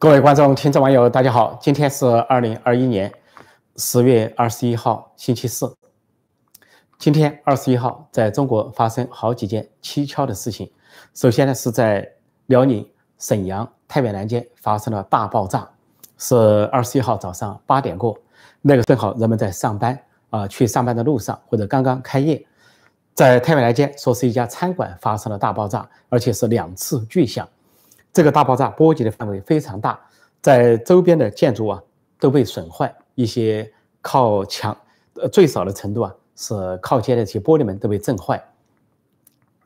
各位观众、听众、网友，大家好！今天是二零二一年十月二十一号，星期四。今天二十一号，在中国发生好几件蹊跷的事情。首先呢，是在辽宁沈阳太原南街发生了大爆炸，是二十一号早上八点过，那个正好人们在上班啊，去上班的路上或者刚刚开业，在太原南街说是一家餐馆发生了大爆炸，而且是两次巨响。这个大爆炸波及的范围非常大，在周边的建筑啊都被损坏，一些靠墙，呃最少的程度啊是靠街的这些玻璃门都被震坏。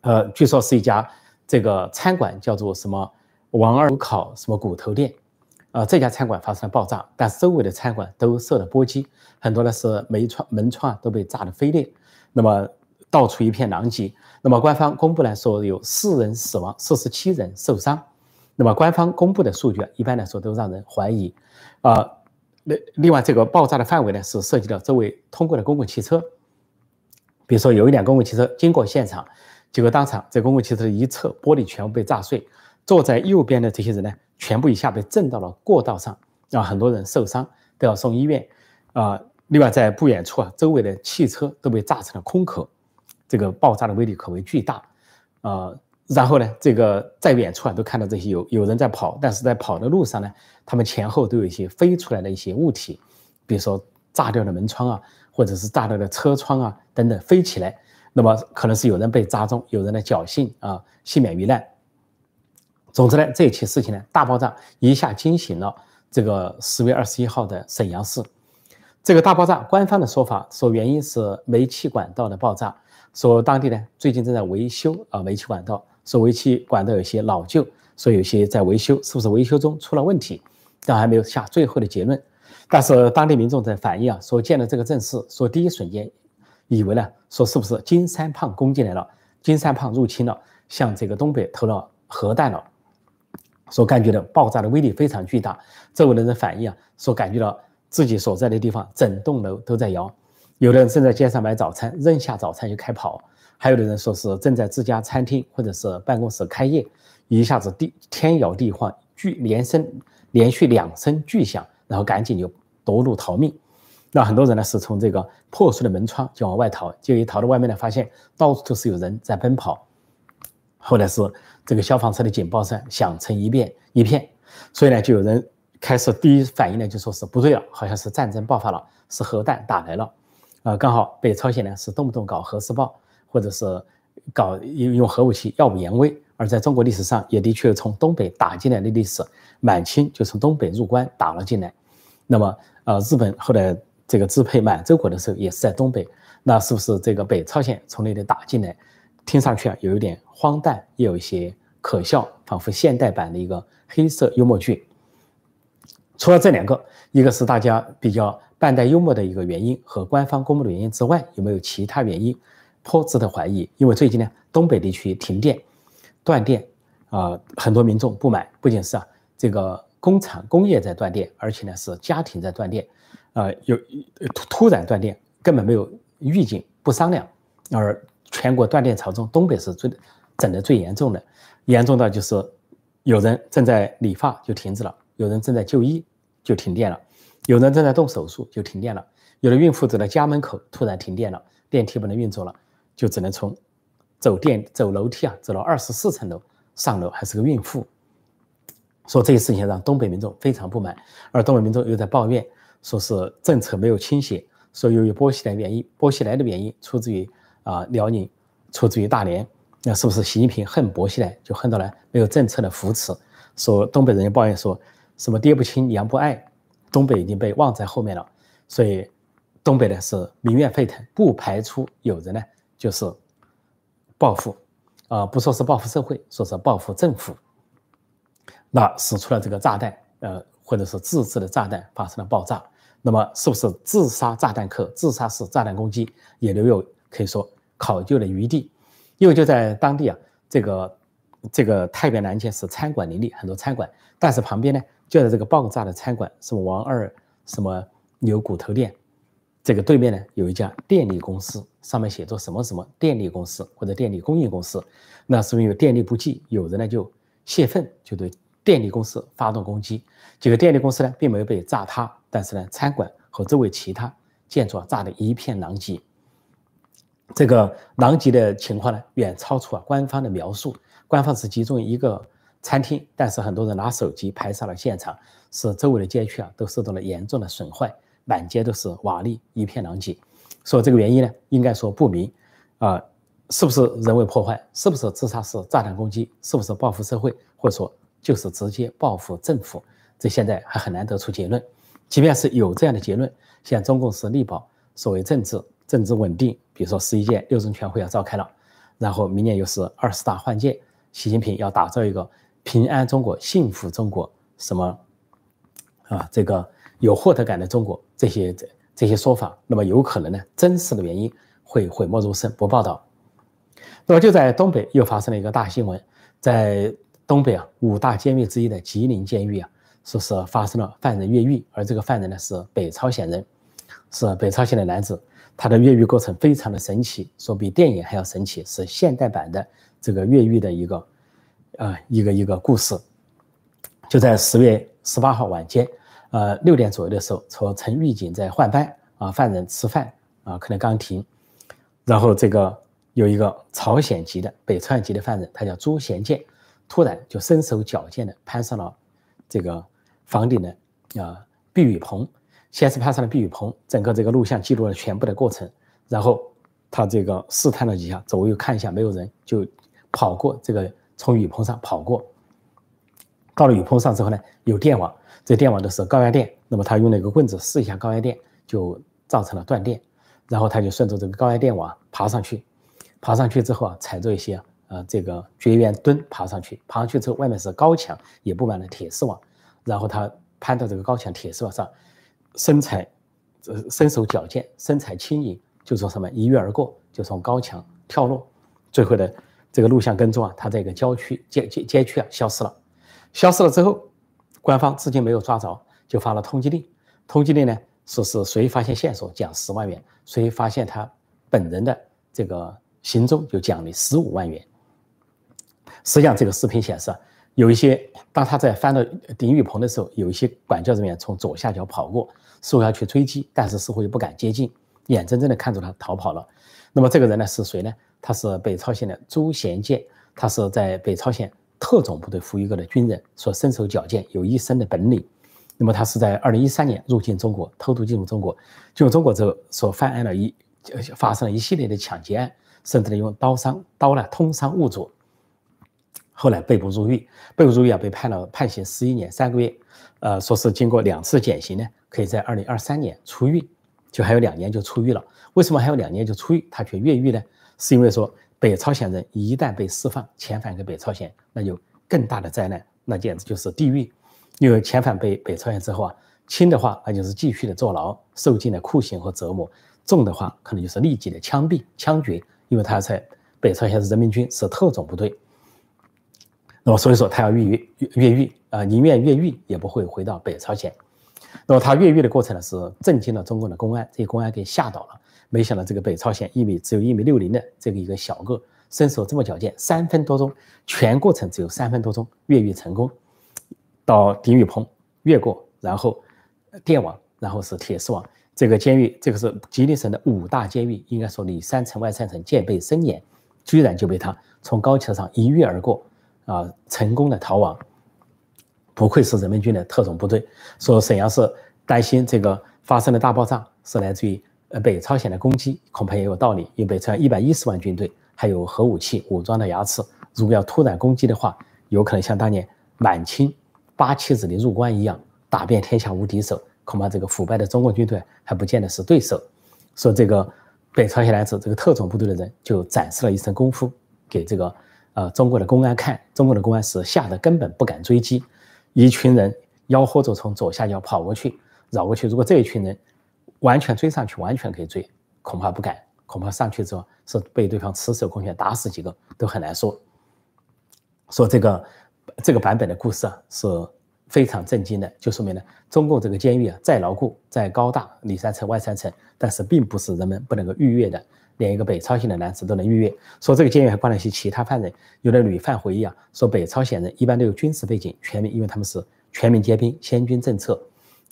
呃，据说是一家这个餐馆叫做什么王二烤什么骨头店，啊这家餐馆发生了爆炸，但是周围的餐馆都受了波及，很多的是门窗门窗啊都被炸得飞裂，那么到处一片狼藉。那么官方公布来说有四人死亡，四十七人受伤。那么官方公布的数据啊，一般来说都让人怀疑，啊，那另外这个爆炸的范围呢，是涉及到周围通过的公共汽车，比如说有一辆公共汽车经过现场，结果当场这公共汽车的一侧玻璃全部被炸碎，坐在右边的这些人呢，全部一下被震到了过道上，让很多人受伤都要送医院，啊，另外在不远处啊，周围的汽车都被炸成了空壳，这个爆炸的威力可谓巨大，啊。然后呢，这个在远处啊都看到这些有有人在跑，但是在跑的路上呢，他们前后都有一些飞出来的一些物体，比如说炸掉的门窗啊，或者是炸掉的车窗啊等等飞起来，那么可能是有人被砸中，有人的侥幸啊幸免于难。总之呢，这一起事情呢，大爆炸一下惊醒了这个十月二十一号的沈阳市。这个大爆炸，官方的说法说原因是煤气管道的爆炸，说当地呢最近正在维修啊煤气管道。说维气管道有些老旧，说有些在维修，是不是维修中出了问题？但还没有下最后的结论。但是当地民众在反映啊，说见了这个阵势，说第一瞬间以为呢，说是不是金三胖攻进来了，金三胖入侵了，向这个东北投了核弹了。说感觉到爆炸的威力非常巨大，周围的人反映啊，说感觉到自己所在的地方整栋楼都在摇，有的人正在街上买早餐，扔下早餐就开跑。还有的人说是正在自家餐厅或者是办公室开业，一下子地天摇地晃，巨连声连续两声巨响，然后赶紧就夺路逃命。那很多人呢是从这个破碎的门窗就往外逃，就一逃到外面呢，发现到处都是有人在奔跑。后来是这个消防车的警报声响成一片一片，所以呢，就有人开始第一反应呢就说是不对了，好像是战争爆发了，是核弹打来了。啊，刚好北朝鲜呢是动不动搞核试爆。或者是搞用用核武器耀武扬威，而在中国历史上也的确从东北打进来的历史，满清就从东北入关打了进来。那么，呃，日本后来这个支配满洲国的时候也是在东北，那是不是这个北朝鲜从那里打进来？听上去啊，有一点荒诞，也有一些可笑，仿佛现代版的一个黑色幽默剧。除了这两个，一个是大家比较半带幽默的一个原因和官方公布的原因之外，有没有其他原因？颇值得怀疑，因为最近呢，东北地区停电、断电，啊，很多民众不满。不仅是啊，这个工厂、工业在断电，而且呢是家庭在断电，啊，有突突然断电，根本没有预警，不商量。而全国断电潮中，东北是最整的最严重的，严重到就是有人正在理发就停止了，有人正在就医就停电了，有人正在动手术就停电了，有的孕妇走到家门口突然停电了，电梯不能运作了。就只能从走电走楼梯啊，走了二十四层楼上楼，还是个孕妇。说这些事情让东北民众非常不满，而东北民众又在抱怨，说是政策没有倾斜，说由于波西来原因，波西来的原因出自于啊辽宁，出自于大连，那是不是习近平恨薄熙来，就恨到了没有政策的扶持？说东北人抱怨说什么爹不亲娘不爱，东北已经被忘在后面了，所以东北呢是民怨沸腾，不排除有人呢。就是报复，啊，不说是报复社会，说是报复政府。那使出了这个炸弹，呃，或者是自制的炸弹发生了爆炸，那么是不是自杀炸弹客、自杀式炸弹攻击也留有可以说考究的余地？因为就在当地啊，这个这个太原南间是餐馆林立，很多餐馆，但是旁边呢，就在这个爆炸的餐馆，什么王二什么牛骨头店。这个对面呢有一家电力公司，上面写着什么什么电力公司或者电力供应公司，那是因为电力不济，有人呢就泄愤，就对电力公司发动攻击，这个电力公司呢并没有被炸塌，但是呢餐馆和周围其他建筑啊炸得一片狼藉。这个狼藉的情况呢远超出啊官方的描述，官方是集中一个餐厅，但是很多人拿手机拍摄了现场，使周围的街区啊都受到了严重的损坏，满街都是瓦砾，一片狼藉。说这个原因呢，应该说不明，啊，是不是人为破坏？是不是自杀式炸弹攻击？是不是报复社会？或者说就是直接报复政府？这现在还很难得出结论。即便是有这样的结论，现在中共是力保所谓政治政治稳定，比如说十一届六中全会要召开了，然后明年又是二十大换届，习近平要打造一个平安中国、幸福中国，什么啊，这个有获得感的中国，这些这。这些说法，那么有可能呢？真实的原因会讳莫如深，不报道。那么就在东北又发生了一个大新闻，在东北啊五大监狱之一的吉林监狱啊，说是发生了犯人越狱，而这个犯人呢是北朝鲜人，是北朝鲜的男子，他的越狱过程非常的神奇，说比电影还要神奇，是现代版的这个越狱的一个呃一个一个故事。就在十月十八号晚间。呃，六点左右的时候，说陈狱警在换班啊，犯人吃饭啊，可能刚停，然后这个有一个朝鲜籍的北朝鲜籍的犯人，他叫朱贤建，突然就身手矫健的攀上了这个房顶的啊避雨棚，先是攀上了避雨棚，整个这个录像记录了全部的过程，然后他这个试探了几下，左右看一下没有人，就跑过这个从雨棚上跑过，到了雨棚上之后呢，有电网。这电网都是高压电，那么他用那个棍子试一下高压电，就造成了断电，然后他就顺着这个高压电网爬上去，爬上去之后啊，踩着一些呃这个绝缘墩爬上去，爬上去之后外面是高墙，也布满了铁丝网，然后他攀到这个高墙铁丝网上，身材呃身手矫健，身材轻盈，就说什么一跃而过，就从高墙跳落，最后的这个录像跟踪啊，他在一个郊区街街街区啊消失了，消失了之后。官方至今没有抓着，就发了通缉令。通缉令呢，说是谁发现线索奖十万元，谁发现他本人的这个行踪就奖励十五万元。实际上，这个视频显示，有一些当他在翻到顶雨棚的时候，有一些管教人员从左下角跑过，似乎要去追击，但是似乎又不敢接近，眼睁睁的看着他逃跑了。那么这个人呢是谁呢？他是北朝鲜的朱贤建，他是在北朝鲜。特种部队服役过的军人，说身手矫健，有一身的本领。那么他是在二零一三年入境中国，偷渡进入中国，进入中国之后，所犯案了一发生了一系列的抢劫案，甚至呢用刀伤刀呢通伤物主。后来被捕入狱，被捕入狱啊，被判了判刑十一年三个月。呃，说是经过两次减刑呢，可以在二零二三年出狱，就还有两年就出狱了。为什么还有两年就出狱，他却越狱呢？是因为说。北朝鲜人一旦被释放遣返给北朝鲜，那就更大的灾难，那简直就是地狱。因为遣返被北朝鲜之后啊，轻的话那就是继续的坐牢，受尽了酷刑和折磨；重的话可能就是立即的枪毙、枪决。因为他在北朝鲜是人民军，是特种部队。那么所以说他要越狱，越狱啊，宁愿越狱也不会回到北朝鲜。那么他越狱的过程呢，是震惊了中共的公安，这些公安给吓到了。没想到这个北朝鲜一米只有一米六零的这个一个小个，身手这么矫健，三分多钟，全过程只有三分多钟，越狱成功，到顶雨棚越过，然后电网，然后是铁丝网。这个监狱，这个是吉林省的五大监狱，应该说里三层外三层，戒备森严，居然就被他从高墙上一跃而过，啊，成功的逃亡。不愧是人民军的特种部队。说沈阳市担心这个发生的大爆炸是来自于。呃，北朝鲜的攻击恐怕也有道理，因为北朝鲜一百一十万军队，还有核武器武装的牙齿，如果要突然攻击的话，有可能像当年满清八旗子弟入关一样，打遍天下无敌手，恐怕这个腐败的中国军队还不见得是对手。说这个北朝鲜来自，这个特种部队的人就展示了一身功夫给这个呃中国的公安看，中国的公安是吓得根本不敢追击，一群人吆喝着从左下角跑过去，绕过去，如果这一群人。完全追上去，完全可以追，恐怕不敢，恐怕上去之后是被对方赤手空拳打死几个都很难说。说这个这个版本的故事啊是非常震惊的，就说明呢，中共这个监狱啊再牢固、再高大，里三层外三层，但是并不是人们不能够逾越的连一个北朝鲜的男子都能逾越。说这个监狱还关了一些其他犯人，有的女犯回忆啊，说北朝鲜人一般都有军事背景，全民，因为他们是全民皆兵，先军政策。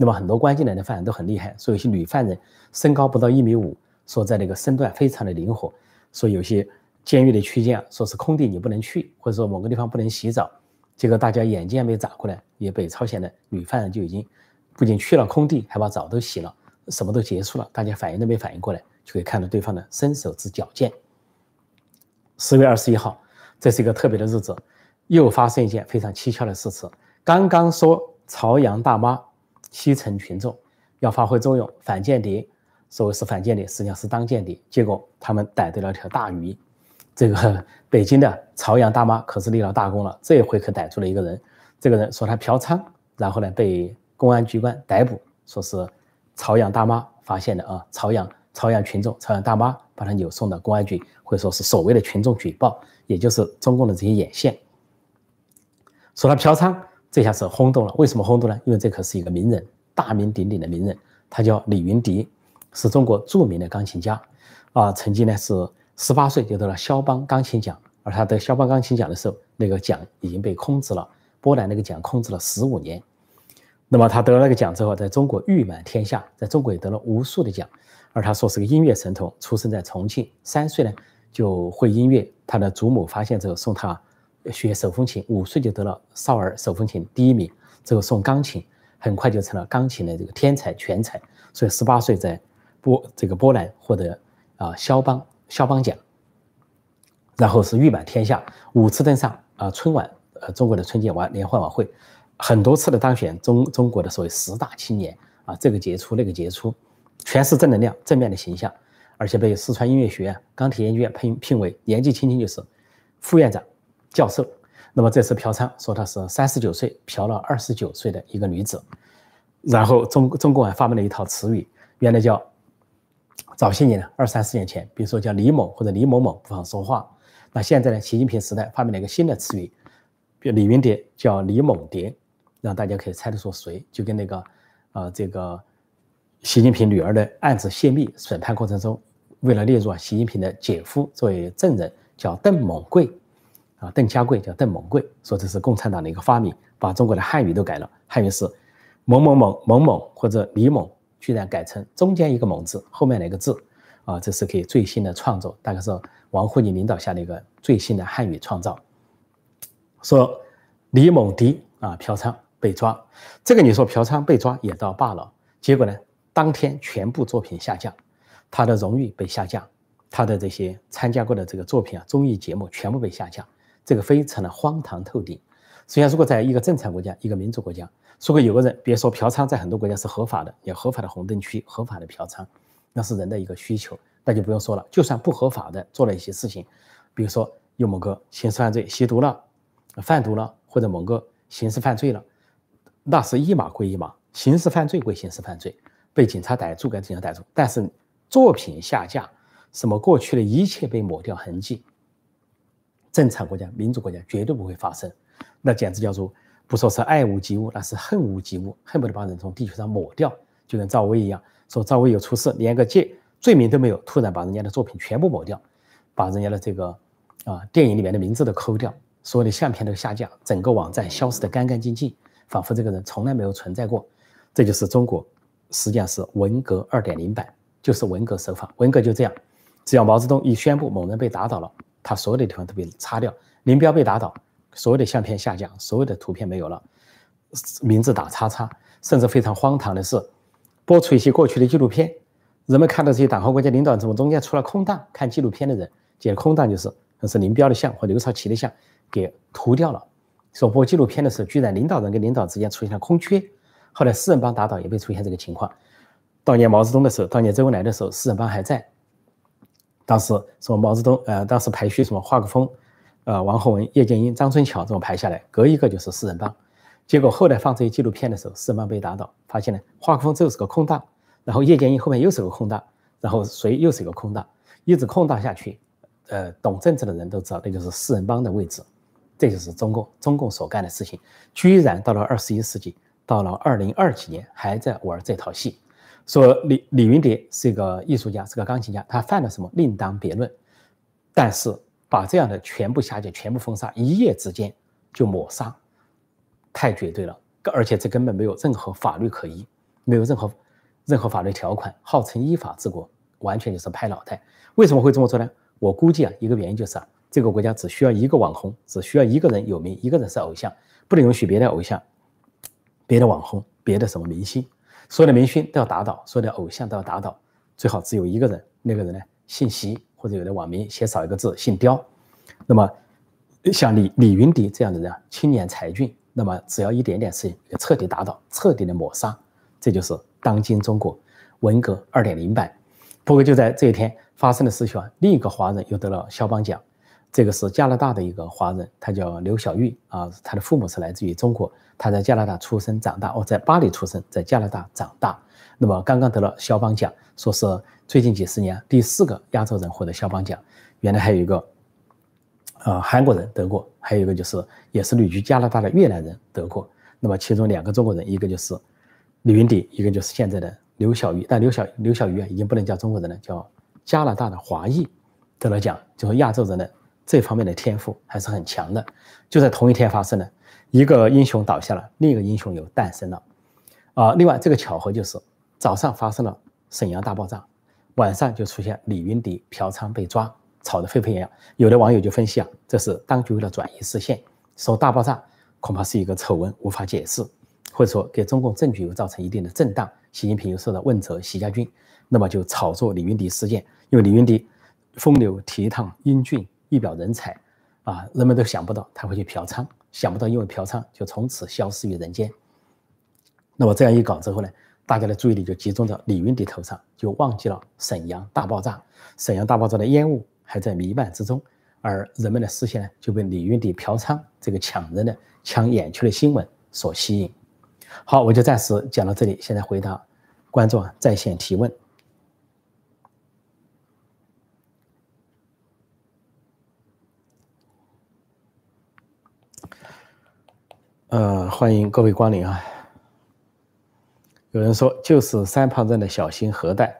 那么很多关进来的犯人都很厉害，所以有些女犯人身高不到一米五，说在那个身段非常的灵活。说有些监狱的区间，说是空地你不能去，或者说某个地方不能洗澡。结果大家眼睛还没眨过来，也北朝鲜的女犯人就已经不仅去了空地，还把澡都洗了，什么都结束了，大家反应都没反应过来，就可以看到对方的身手之矫健。十月二十一号，这是一个特别的日子，又发生一件非常蹊跷的事情。刚刚说朝阳大妈基层群众要发挥作用，反间谍，所谓是反间谍，实际上是当间谍。结果他们逮到了条大鱼。这个北京的朝阳大妈可是立了大功了，这一回可逮住了一个人。这个人说他嫖娼，然后呢被公安机关逮捕，说是朝阳大妈发现的啊。朝阳朝阳群众，朝阳大妈把他扭送到公安局，或者说是所谓的群众举报，也就是中共的这些眼线。说他嫖娼，这下是轰动了。为什么轰动呢？因为这可是一个名人，大名鼎鼎的名人，他叫李云迪，是中国著名的钢琴家，啊，曾经呢是。十八岁就得了肖邦钢琴奖，而他得肖邦钢琴奖的时候，那个奖已经被空置了。波兰那个奖空置了十五年。那么他得了那个奖之后，在中国誉满天下，在中国也得了无数的奖。而他说是个音乐神童，出生在重庆，三岁呢就会音乐。他的祖母发现之后送他学手风琴，五岁就得了少儿手风琴第一名，之后送钢琴，很快就成了钢琴的这个天才全才。所以十八岁在波这个波兰获得啊肖邦。肖邦奖，然后是誉满天下，五次登上啊春晚，呃中国的春节晚联欢晚会，很多次的当选中中国的所谓十大青年啊，这个杰出那个杰出，全是正能量正面的形象，而且被四川音乐学院钢铁研究院聘聘为年纪轻轻就是副院长、教授。那么这次嫖娼说他是三十九岁嫖了二十九岁的一个女子，然后中中共还发明了一套词语，原来叫。早些年呢，二三十年前，比如说叫李某或者李某某不好说话。那现在呢，习近平时代发明了一个新的词语，比如李云迪叫李猛迪，让大家可以猜得出谁。就跟那个，呃，这个习近平女儿的案子泄密审判过程中，为了列入习近平的姐夫作为证人，叫邓猛贵，啊，邓家贵叫邓猛贵，说这是共产党的一个发明，把中国的汉语都改了，汉语是某某某某某或者李某。居然改成中间一个“猛”字，后面那个字，啊，这是给最新的创作，大概是王沪宁领导下的一个最新的汉语创造。说李猛迪啊嫖娼被抓，这个你说嫖娼被抓也倒罢了，结果呢，当天全部作品下架，他的荣誉被下架，他的这些参加过的这个作品啊综艺节目全部被下架，这个非常的荒唐透顶。实际上，如果在一个正常国家，一个民主国家。如果有个人，别说嫖娼，在很多国家是合法的，有合法的红灯区，合法的嫖娼，那是人的一个需求，那就不用说了。就算不合法的做了一些事情，比如说有某个刑事犯罪，吸毒了、贩毒了，或者某个刑事犯罪了，那是一码归一码，刑事犯罪归刑事犯罪，被警察逮住该怎样逮住。但是作品下架，什么过去的一切被抹掉痕迹，正常国家、民主国家绝对不会发生，那简直叫做。不说是爱屋及乌，那是恨屋及乌，恨不得把人从地球上抹掉，就跟赵薇一样，说赵薇有出事，连个戒罪名都没有，突然把人家的作品全部抹掉，把人家的这个啊电影里面的名字都抠掉，所有的相片都下架，整个网站消失的干干净净，仿佛这个人从来没有存在过。这就是中国，实际上是文革二点零版，就是文革手法。文革就这样，只要毛泽东一宣布某人被打倒了，他所有的地方都被擦掉，林彪被打倒。所有的相片下降，所有的图片没有了，名字打叉叉，甚至非常荒唐的是，播出一些过去的纪录片，人们看到这些党和国家领导人，怎么中间出了空档？看纪录片的人，这空档就是那是林彪的像或刘少奇的像，给涂掉了。说播纪录片的时候，居然领导人跟领导之间出现了空缺。后来四人帮打倒也被出现这个情况。当年毛泽东的时候，当年周恩来的时候，四人帮还在。当时说毛泽东，呃，当时排序什么华国锋。呃，王洪文、叶剑英、张春桥这么排下来，隔一个就是四人帮。结果后来放这些纪录片的时候，四人帮被打倒，发现呢，华国锋就是个空档，然后叶剑英后面又是个空档，然后谁又是一个空档，一直空档下去。呃，懂政治的人都知道，那就是四人帮的位置。这就是中共中共所干的事情，居然到了二十一世纪，到了二零二几年还在玩这套戏。说李李云迪是一个艺术家，是个钢琴家，他犯了什么另当别论，但是把这样的全部下架、全部封杀，一夜之间就抹杀，太绝对了，而且这根本没有任何法律可依，没有任何任何法律条款，号称依法治国，完全就是拍脑袋。为什么会这么做呢？我估计啊，一个原因就是啊，这个国家只需要一个网红，只需要一个人有名，一个人是偶像，不能允许别的偶像、别的网红、别的什么明星。所有的明星都要打倒，所有的偶像都要打倒，最好只有一个人，那个人呢姓习，或者有的网民写少一个字姓刁。那么像李李云迪这样的人，青年才俊，那么只要一点点事情，彻底打倒，彻底的抹杀，这就是当今中国文革二点零版。不过就在这一天发生的事情啊，另一个华人又得了肖邦奖。这个是加拿大的一个华人，他叫刘小玉啊，他的父母是来自于中国，他在加拿大出生长大，哦，在巴黎出生，在加拿大长大。那么刚刚得了肖邦奖，说是最近几十年第四个亚洲人获得肖邦奖。原来还有一个，呃，韩国人得过，还有一个就是也是旅居加拿大的越南人得过。那么其中两个中国人，一个就是李云迪，一个就是现在的刘小玉。但刘小刘小玉啊，已经不能叫中国人了，叫加拿大的华裔得了奖，就是亚洲人的。这方面的天赋还是很强的，就在同一天发生了，一个英雄倒下了，另一个英雄又诞生了，啊，另外这个巧合就是早上发生了沈阳大爆炸，晚上就出现李云迪嫖娼被抓，吵得沸沸扬扬。有的网友就分析啊，这是当局为了转移视线，说大爆炸恐怕是一个丑闻，无法解释，或者说给中共政局又造成一定的震荡，习近平又受到问责，习家军，那么就炒作李云迪事件，因为李云迪风流倜傥英俊。一表人才，啊，人们都想不到他会去嫖娼，想不到因为嫖娼就从此消失于人间。那么这样一搞之后呢，大家的注意力就集中到李云迪头上，就忘记了沈阳大爆炸。沈阳大爆炸的烟雾还在弥漫之中，而人们的视线呢就被李云迪嫖娼这个抢人的、抢眼球的新闻所吸引。好，我就暂时讲到这里，现在回答观众在线提问。呃，欢迎各位光临啊！有人说就是三胖子的小心核弹，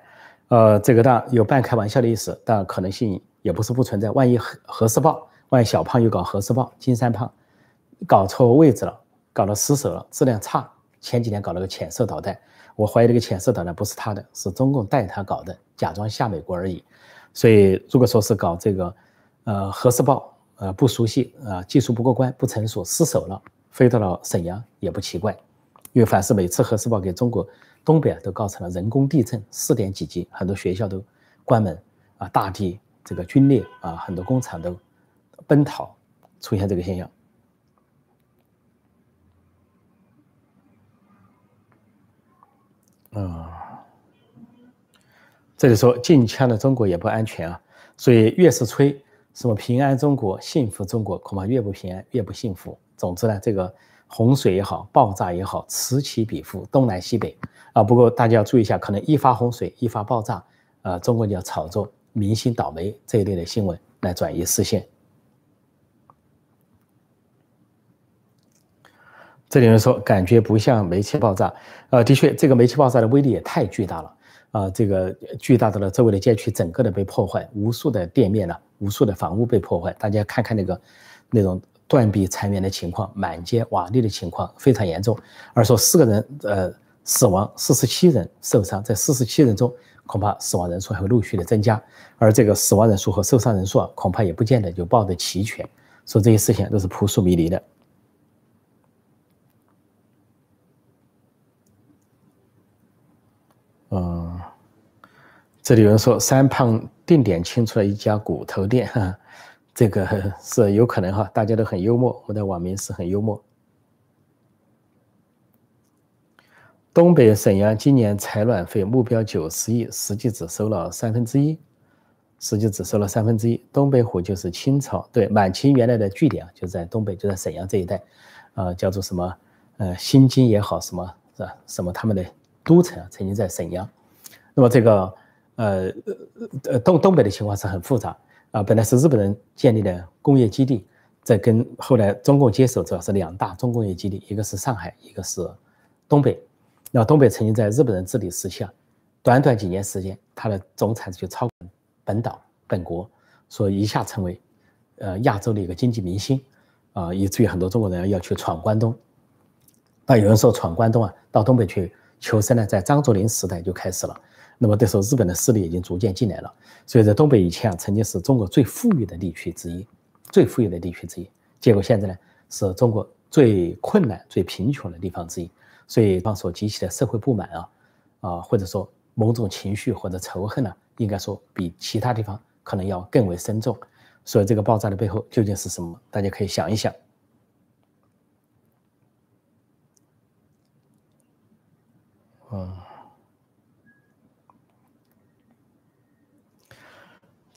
呃，这个当有半开玩笑的意思，但可能性也不是不存在。万一核核试爆，万一小胖又搞核试爆，金三胖搞错位置了，搞得失手了，质量差。前几年搞了个潜射导弹，我怀疑这个潜射导弹不是他的，是中共带他搞的，假装吓美国而已。所以如果说是搞这个，呃，核试爆，呃，不熟悉啊，技术不过关，不成熟，失手了。飞到了沈阳也不奇怪，因为凡是每次核试爆给中国东北啊都造成了人工地震，四点几级，很多学校都关门啊，大地这个皲裂啊，很多工厂都奔逃，出现这个现象。啊，这里说禁枪的中国也不安全啊，所以越是吹什么平安中国、幸福中国，恐怕越不平安，越不幸福。总之呢，这个洪水也好，爆炸也好，此起彼伏，东南西北啊。不过大家要注意一下，可能一发洪水，一发爆炸，呃，中国就要炒作明星倒霉这一类的新闻来转移视线。这里人说，感觉不像煤气爆炸，呃，的确，这个煤气爆炸的威力也太巨大了啊！这个巨大的了，周围的街区整个的被破坏，无数的店面呢，无数的房屋被破坏。大家看看那个那种。断壁残垣的情况，满街瓦砾的情况非常严重。而说四个人呃死亡，四十七人受伤，在四十七人中，恐怕死亡人数还会陆续的增加。而这个死亡人数和受伤人数啊，恐怕也不见得就报得齐全。说这些事情都是扑朔迷离的。嗯，这里有人说三胖定点清出了一家骨头店哈。这个是有可能哈，大家都很幽默，我们的网民是很幽默。东北沈阳今年采暖费目标九十亿，实际只收了三分之一，实际只收了三分之一。东北虎就是清朝对满清原来的据点啊，就在东北，就在沈阳这一带，啊，叫做什么呃新京也好，什么是吧？什么他们的都城，曾经在沈阳。那么这个呃呃东东北的情况是很复杂。啊，本来是日本人建立的工业基地，在跟后来中共接手，主要是两大重工业基地，一个是上海，一个是东北。那东北曾经在日本人治理时期啊，短短几年时间，它的总产值就超过本岛本国，所以一下成为呃亚洲的一个经济明星啊，以至于很多中国人要去闯关东。那有人说闯关东啊，到东北去求生呢，在张作霖时代就开始了。那么这时候日本的势力已经逐渐进来了，所以在东北以前啊，曾经是中国最富裕的地区之一，最富裕的地区之一。结果现在呢，是中国最困难、最贫穷的地方之一。所以，当所激起的社会不满啊，啊，或者说某种情绪或者仇恨呢，应该说比其他地方可能要更为深重。所以，这个爆炸的背后究竟是什么？大家可以想一想。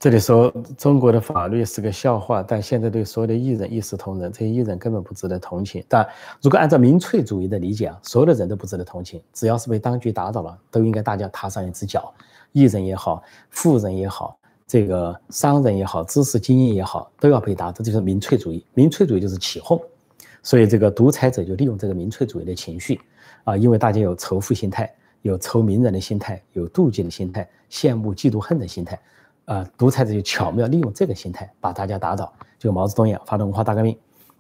这里说中国的法律是个笑话，但现在对所有的艺人一视同仁，这些艺人根本不值得同情。但如果按照民粹主义的理解啊，所有的人都不值得同情，只要是被当局打倒了，都应该大家踏上一只脚。艺人也好，富人也好，这个商人也好，知识精英也好，都要被打倒，这就是民粹主义。民粹主义就是起哄，所以这个独裁者就利用这个民粹主义的情绪啊，因为大家有仇富心态，有仇名人的心态，有妒忌的心态，羡慕嫉妒恨的心态。呃，独裁者就巧妙利用这个心态把大家打倒，就毛泽东一样发动文化大革命，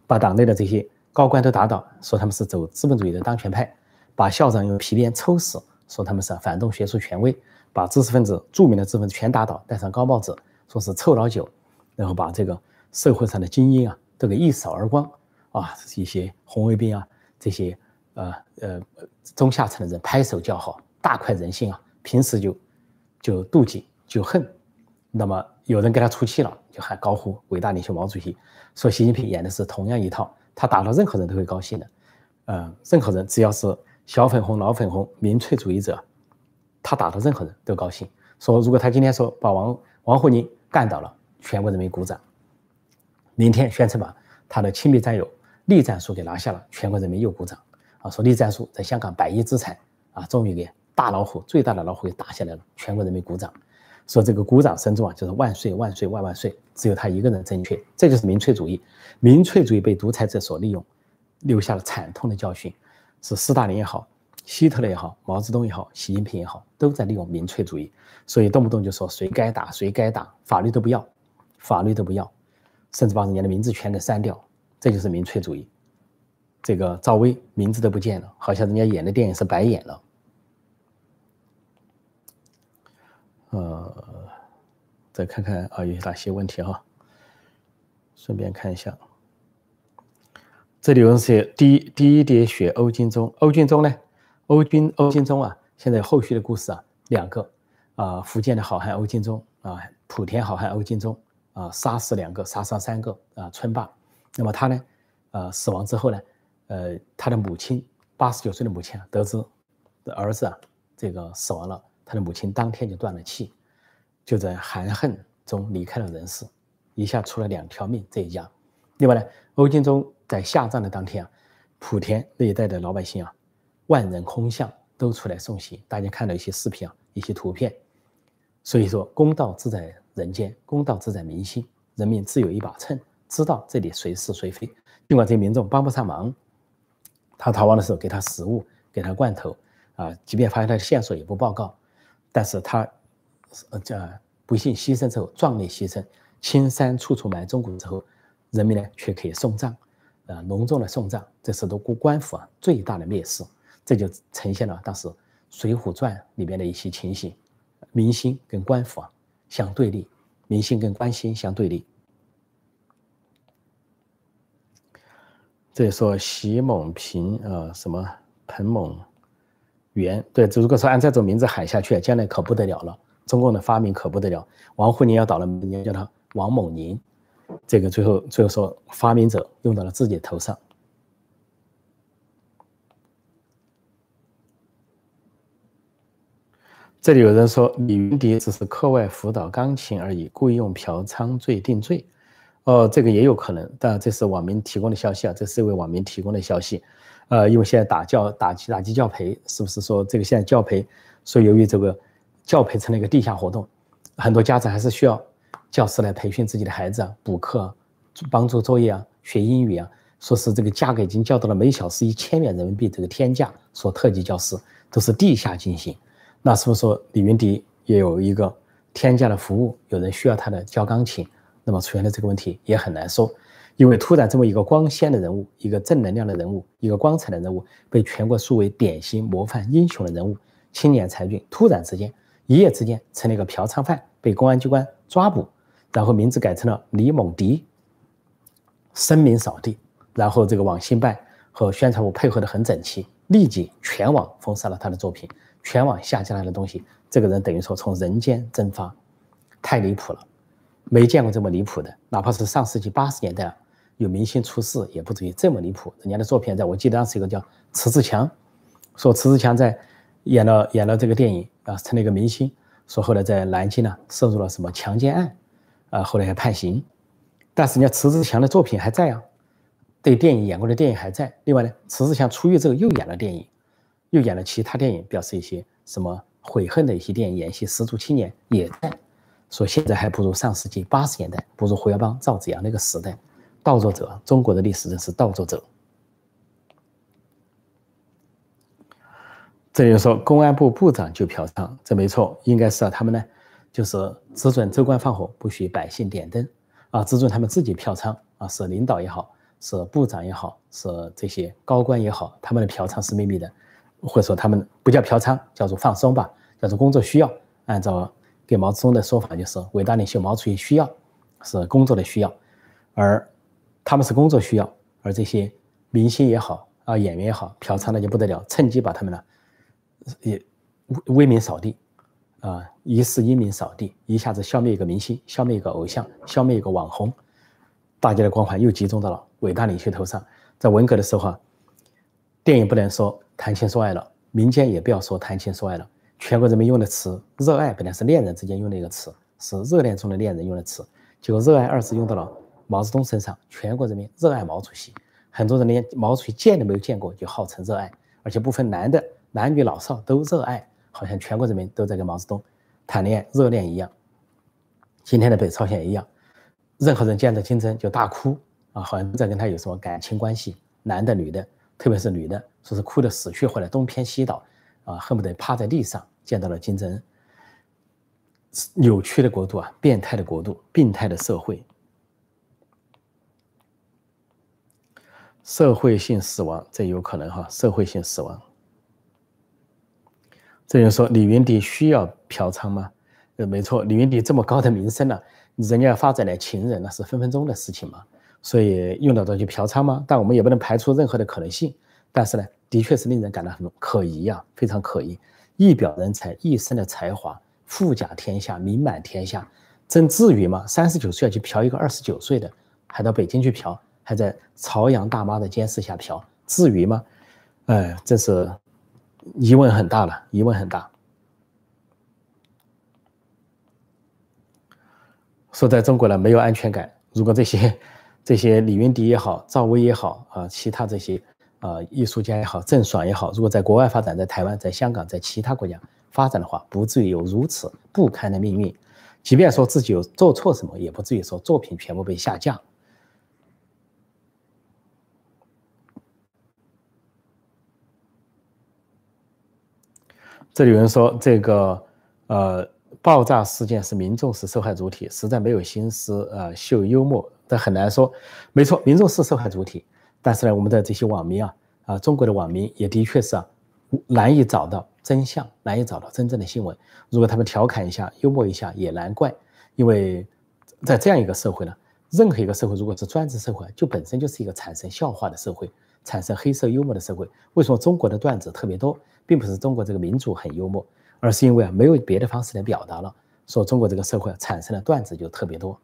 把党内的这些高官都打倒，说他们是走资本主义的当权派，把校长用皮鞭抽死，说他们是反动学术权威，把知识分子著名的知识分子全打倒，戴上高帽子，说是臭老九，然后把这个社会上的精英啊都给一扫而光啊，一些红卫兵啊，这些呃呃中下层的人拍手叫好，大快人心啊，平时就就妒忌就恨。那么有人给他出气了，就喊高呼伟大领袖毛主席，说习近平演的是同样一套，他打到任何人都会高兴的，呃，任何人只要是小粉红、老粉红、民粹主义者，他打到任何人都高兴。说如果他今天说把王王沪宁干倒了，全国人民鼓掌；明天宣称把他的亲密战友栗战书给拿下了，全国人民又鼓掌。啊，说栗战书在香港百亿资产啊，终于给大老虎最大的老虎给打下来了，全国人民鼓掌。说这个鼓掌声中啊，就是万岁万岁万万岁，只有他一个人正确，这就是民粹主义。民粹主义被独裁者所利用，留下了惨痛的教训。是斯大林也好，希特勒也好，毛泽东也好，习近平也好，都在利用民粹主义。所以动不动就说谁该打谁该打，法律都不要，法律都不要，甚至把人家的名字全给删掉，这就是民粹主义。这个赵薇名字都不见了，好像人家演的电影是白演了。呃，再看看啊，有哪些问题哈？顺便看一下，这里有人写第一第一滴血欧金忠，欧金忠呢？欧金欧金忠啊，现在后续的故事啊，两个啊，福建的好汉欧金忠啊，莆田好汉欧金忠啊，杀死两个，杀伤三个啊，村霸。那么他呢，呃，死亡之后呢，呃，他的母亲八十九岁的母亲啊，得知儿子啊，这个死亡了。他的母亲当天就断了气，就在含恨中离开了人世，一下出了两条命。这一家，另外呢，欧金忠在下葬的当天啊，莆田那一带的老百姓啊，万人空巷，都出来送行。大家看到一些视频啊，一些图片。所以说，公道自在人间，公道自在民心，人民自有一把秤，知道这里谁是谁非。尽管这些民众帮不上忙，他逃亡的时候给他食物，给他罐头啊，即便发现他的线索也不报告。但是他，呃，叫不幸牺牲之后，壮烈牺牲，青山处处埋忠骨之后，人民呢却可以送葬，呃，隆重的送葬，这是都国官府啊最大的蔑视，这就呈现了当时《水浒传》里面的一些情形，民心跟官府啊相对立，民心跟官心相对立。这里说习猛平啊，什么彭猛。元对，如果说按这种名字喊下去，将来可不得了了。中共的发明可不得了。王沪宁要倒了，你要叫他王猛宁，这个最后最后说发明者用到了自己头上。这里有人说李云迪只是课外辅导钢琴而已，故意用嫖娼罪定罪。哦，这个也有可能，但这是网民提供的消息啊，这是一位网民提供的消息。呃，因为现在打教打击打击教培，是不是说这个现在教培，说由于这个教培成了一个地下活动，很多家长还是需要教师来培训自己的孩子啊，补课、帮助作业啊、学英语啊，说是这个价格已经降到了每小时一千元人民币这个天价，说特级教师都是地下进行，那是不是说李云迪也有一个天价的服务？有人需要他的教钢琴，那么出现的这个问题也很难说。因为突然这么一个光鲜的人物，一个正能量的人物，一个光彩的人物，被全国树为典型模范英雄的人物，青年才俊，突然之间一夜之间成了一个嫖娼犯，被公安机关抓捕，然后名字改成了李猛迪，声名扫地，然后这个网信办和宣传部配合的很整齐，立即全网封杀了他的作品。全网下架他的东西，这个人等于说从人间蒸发，太离谱了，没见过这么离谱的。哪怕是上世纪八十年代有明星出事，也不至于这么离谱。人家的作品，在我记得当时一个叫迟志强，说迟志强在演了演了这个电影啊，成了一个明星。说后来在南京呢涉入了什么强奸案，啊，后来还判刑。但是人家迟志强的作品还在啊，对电影演过的电影还在。另外呢，迟志强出狱之后又演了电影。又演了其他电影，表示一些什么悔恨的一些电影，演戏十足青年也在说，现在还不如上世纪八十年代，不如胡耀邦、赵子阳那个时代。盗作者，中国的历史真是盗作者。这就说公安部部长就嫖娼，这没错，应该是啊，他们呢就是只准州官放火，不许百姓点灯啊，只准他们自己嫖娼啊，是领导也好，是部长也好，是这些高官也好，他们的嫖娼是秘密的。或者说他们不叫嫖娼，叫做放松吧，叫做工作需要。按照给毛泽东的说法，就是伟大领袖毛主席需要，是工作的需要，而他们是工作需要，而这些明星也好啊，演员也好，嫖娼那就不得了，趁机把他们呢也威名扫地啊，一世英名扫地，一下子消灭一个明星，消灭一个偶像，消灭一个网红，大家的光环又集中到了伟大领袖头上。在文革的时候啊，电影不能说。谈情说爱了，民间也不要说谈情说爱了。全国人民用的词“热爱”本来是恋人之间用的一个词，是热恋中的恋人用的词。结果“热爱”二字用到了毛泽东身上，全国人民热爱毛主席。很多人连毛主席见都没有见过，就号称热爱，而且不分男的、男女老少都热爱，好像全国人民都在跟毛泽东谈恋爱、热恋一样。今天的北朝鲜一样，任何人见到金正恩就大哭啊，好像在跟他有什么感情关系，男的、女的，特别是女的。说是哭得死去活来，东偏西倒，啊，恨不得趴在地上见到了金正恩。扭曲的国度啊，变态的国度，病态的社会，社会性死亡，这有可能哈，社会性死亡。这就说李云迪需要嫖娼吗？呃，没错，李云迪这么高的名声呢，人家发展来情人，那是分分钟的事情嘛。所以用得着去嫖娼吗？但我们也不能排除任何的可能性。但是呢，的确是令人感到很可疑呀，非常可疑。一表人才，一身的才华，富甲天下，名满天下，真至于吗？三十九岁要去嫖一个二十九岁的，还到北京去嫖，还在朝阳大妈的监视下嫖，至于吗？哎，这是疑问很大了，疑问很大。说在中国呢，没有安全感。如果这些这些李云迪也好，赵薇也好啊，其他这些。啊，艺术家也好，郑爽也好，如果在国外发展，在台湾、在香港、在其他国家发展的话，不至于有如此不堪的命运。即便说自己有做错什么，也不至于说作品全部被下架。这里有人说，这个呃，爆炸事件是民众是受害主体，实在没有心思呃秀幽默，这很难说。没错，民众是受害主体。但是呢，我们的这些网民啊，啊，中国的网民也的确是啊，难以找到真相，难以找到真正的新闻。如果他们调侃一下、幽默一下，也难怪。因为在这样一个社会呢，任何一个社会如果是专制社会，就本身就是一个产生笑话的社会，产生黑色幽默的社会。为什么中国的段子特别多，并不是中国这个民族很幽默，而是因为啊，没有别的方式来表达了，说中国这个社会产生的段子就特别多。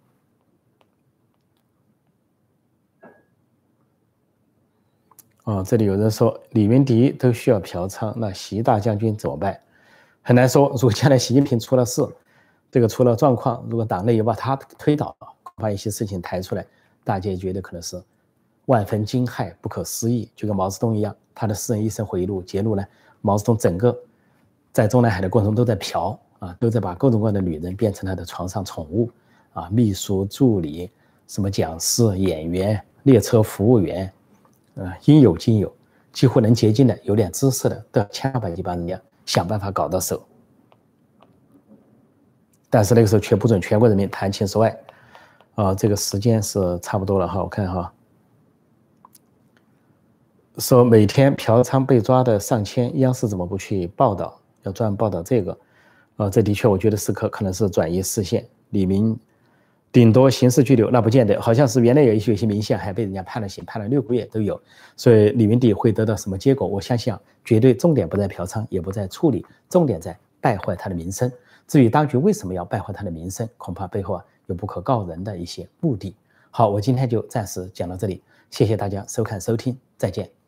啊，这里有人说李云迪都需要嫖娼，那习大将军怎么办？很难说。如果将来习近平出了事，这个出了状况，如果党内又把他推倒，把一些事情抬出来，大家也觉得可能是万分惊骇、不可思议。就跟毛泽东一样，他的私人医生回忆录揭露呢，毛泽东整个在中南海的过程中都在嫖啊，都在把各种各样的女人变成他的床上宠物啊，秘书、助理、什么讲师、演员、列车服务员。呃，应有尽有，几乎能接近的、有点知识的，都千方百计帮人家想办法搞到手。但是那个时候却不准全国人民谈情说爱。啊，这个时间是差不多了哈，我看哈。说每天嫖娼被抓的上千，央视怎么不去报道？要专门报道这个？啊，这的确，我觉得是可可能是转移视线。李明顶多刑事拘留，那不见得，好像是原来有一些有些明星还被人家判了刑，判了六个月都有。所以李明帝会得到什么结果？我相信啊，绝对重点不在嫖娼，也不在处理，重点在败坏他的名声。至于当局为什么要败坏他的名声，恐怕背后啊。有不可告人的一些目的。好，我今天就暂时讲到这里，谢谢大家收看收听，再见。